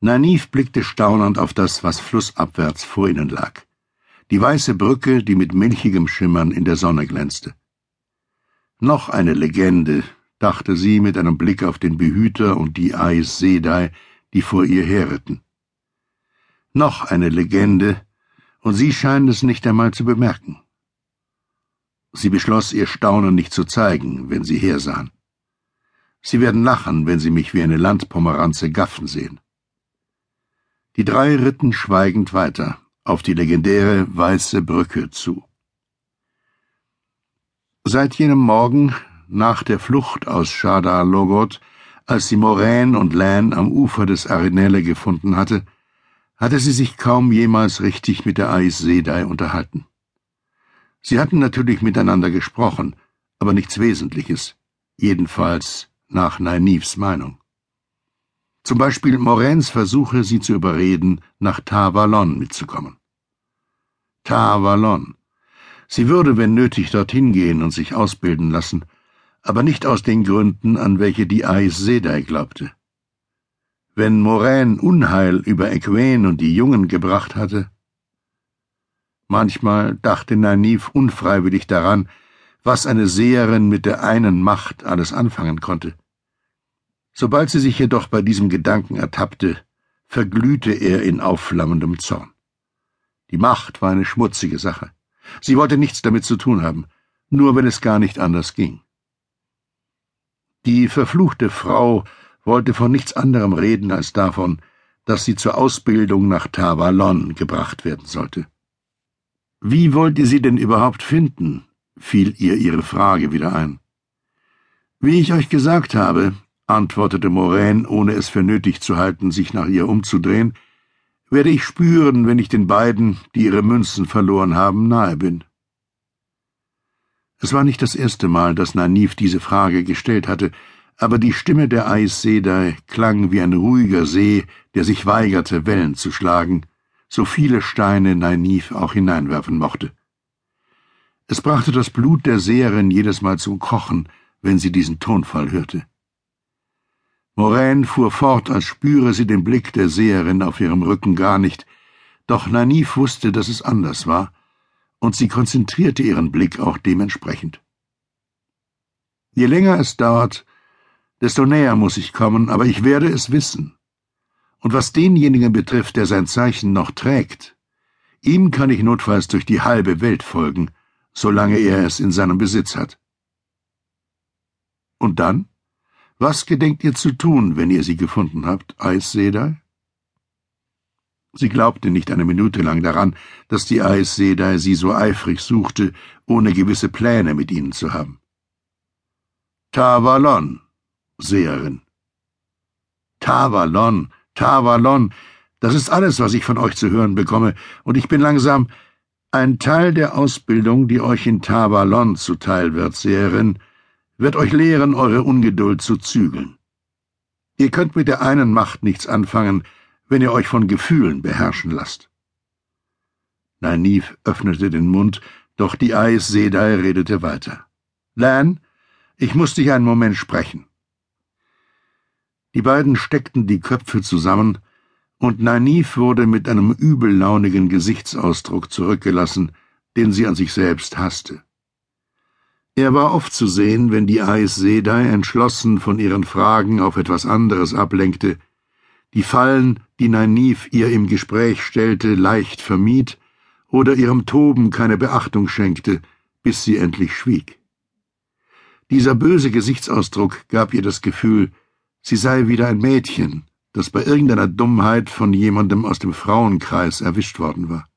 Nanif blickte staunend auf das, was flussabwärts vor ihnen lag. Die weiße Brücke, die mit milchigem Schimmern in der Sonne glänzte. Noch eine Legende, dachte sie mit einem Blick auf den Behüter und die Aes Sedai, die vor ihr herritten. Noch eine Legende, und sie scheinen es nicht einmal zu bemerken. Sie beschloss, ihr Staunen nicht zu zeigen, wenn sie hersahen. Sie werden lachen, wenn sie mich wie eine Landpomeranze gaffen sehen. Die drei ritten schweigend weiter, auf die legendäre weiße Brücke zu. Seit jenem Morgen, nach der Flucht aus Shada Logot, als sie Moraine und Lan am Ufer des Arenelle gefunden hatte, hatte sie sich kaum jemals richtig mit der Aes Sedai unterhalten. Sie hatten natürlich miteinander gesprochen, aber nichts Wesentliches, jedenfalls nach Nainivs Meinung. Zum Beispiel Moraines Versuche, sie zu überreden, nach Tavalon mitzukommen. Tavalon. Sie würde, wenn nötig, dorthin gehen und sich ausbilden lassen, aber nicht aus den Gründen, an welche die Aes Sedai glaubte. Wenn Moraine Unheil über Egwene und die Jungen gebracht hatte, Manchmal dachte Naiv unfreiwillig daran, was eine Seherin mit der einen Macht alles anfangen konnte. Sobald sie sich jedoch bei diesem Gedanken ertappte, verglühte er in aufflammendem Zorn. Die Macht war eine schmutzige Sache. Sie wollte nichts damit zu tun haben, nur wenn es gar nicht anders ging. Die verfluchte Frau wollte von nichts anderem reden als davon, dass sie zur Ausbildung nach Tavalon gebracht werden sollte. Wie wollt ihr sie denn überhaupt finden? fiel ihr ihre Frage wieder ein. Wie ich euch gesagt habe, antwortete Moraine, ohne es für nötig zu halten, sich nach ihr umzudrehen, werde ich spüren, wenn ich den beiden, die ihre Münzen verloren haben, nahe bin. Es war nicht das erste Mal, dass Nanif diese Frage gestellt hatte, aber die Stimme der Aes Sedai klang wie ein ruhiger See, der sich weigerte, Wellen zu schlagen, so viele Steine Nanif auch hineinwerfen mochte. Es brachte das Blut der Seherin jedes Mal zum Kochen, wenn sie diesen Tonfall hörte. Moraine fuhr fort, als spüre sie den Blick der Seherin auf ihrem Rücken gar nicht, doch Nanif wusste, dass es anders war, und sie konzentrierte ihren Blick auch dementsprechend. Je länger es dauert, desto näher muss ich kommen, aber ich werde es wissen. Und was denjenigen betrifft, der sein Zeichen noch trägt, ihm kann ich notfalls durch die halbe Welt folgen, solange er es in seinem Besitz hat. Und dann? Was gedenkt ihr zu tun, wenn ihr sie gefunden habt, Aes Sedai? Sie glaubte nicht eine Minute lang daran, dass die Aes Sedai sie so eifrig suchte, ohne gewisse Pläne mit ihnen zu haben. Tavalon, Seherin. Tavalon, Tavalon, das ist alles, was ich von euch zu hören bekomme, und ich bin langsam ein Teil der Ausbildung, die euch in Tavalon zuteil wird, Seherin, wird euch lehren, eure Ungeduld zu zügeln. Ihr könnt mit der einen Macht nichts anfangen, wenn ihr euch von Gefühlen beherrschen lasst. Nynaeve öffnete den Mund, doch die Aes Sedai redete weiter. Lan, ich muss dich einen Moment sprechen. Die beiden steckten die Köpfe zusammen, und Nynaeve wurde mit einem übellaunigen Gesichtsausdruck zurückgelassen, den sie an sich selbst hasste. Er war oft zu sehen, wenn die Aes Sedai entschlossen von ihren Fragen auf etwas anderes ablenkte, die Fallen, die Nynaeve ihr im Gespräch stellte, leicht vermied oder ihrem Toben keine Beachtung schenkte, bis sie endlich schwieg. Dieser böse Gesichtsausdruck gab ihr das Gefühl, sie sei wieder ein Mädchen, das bei irgendeiner Dummheit von jemandem aus dem Frauenkreis erwischt worden war.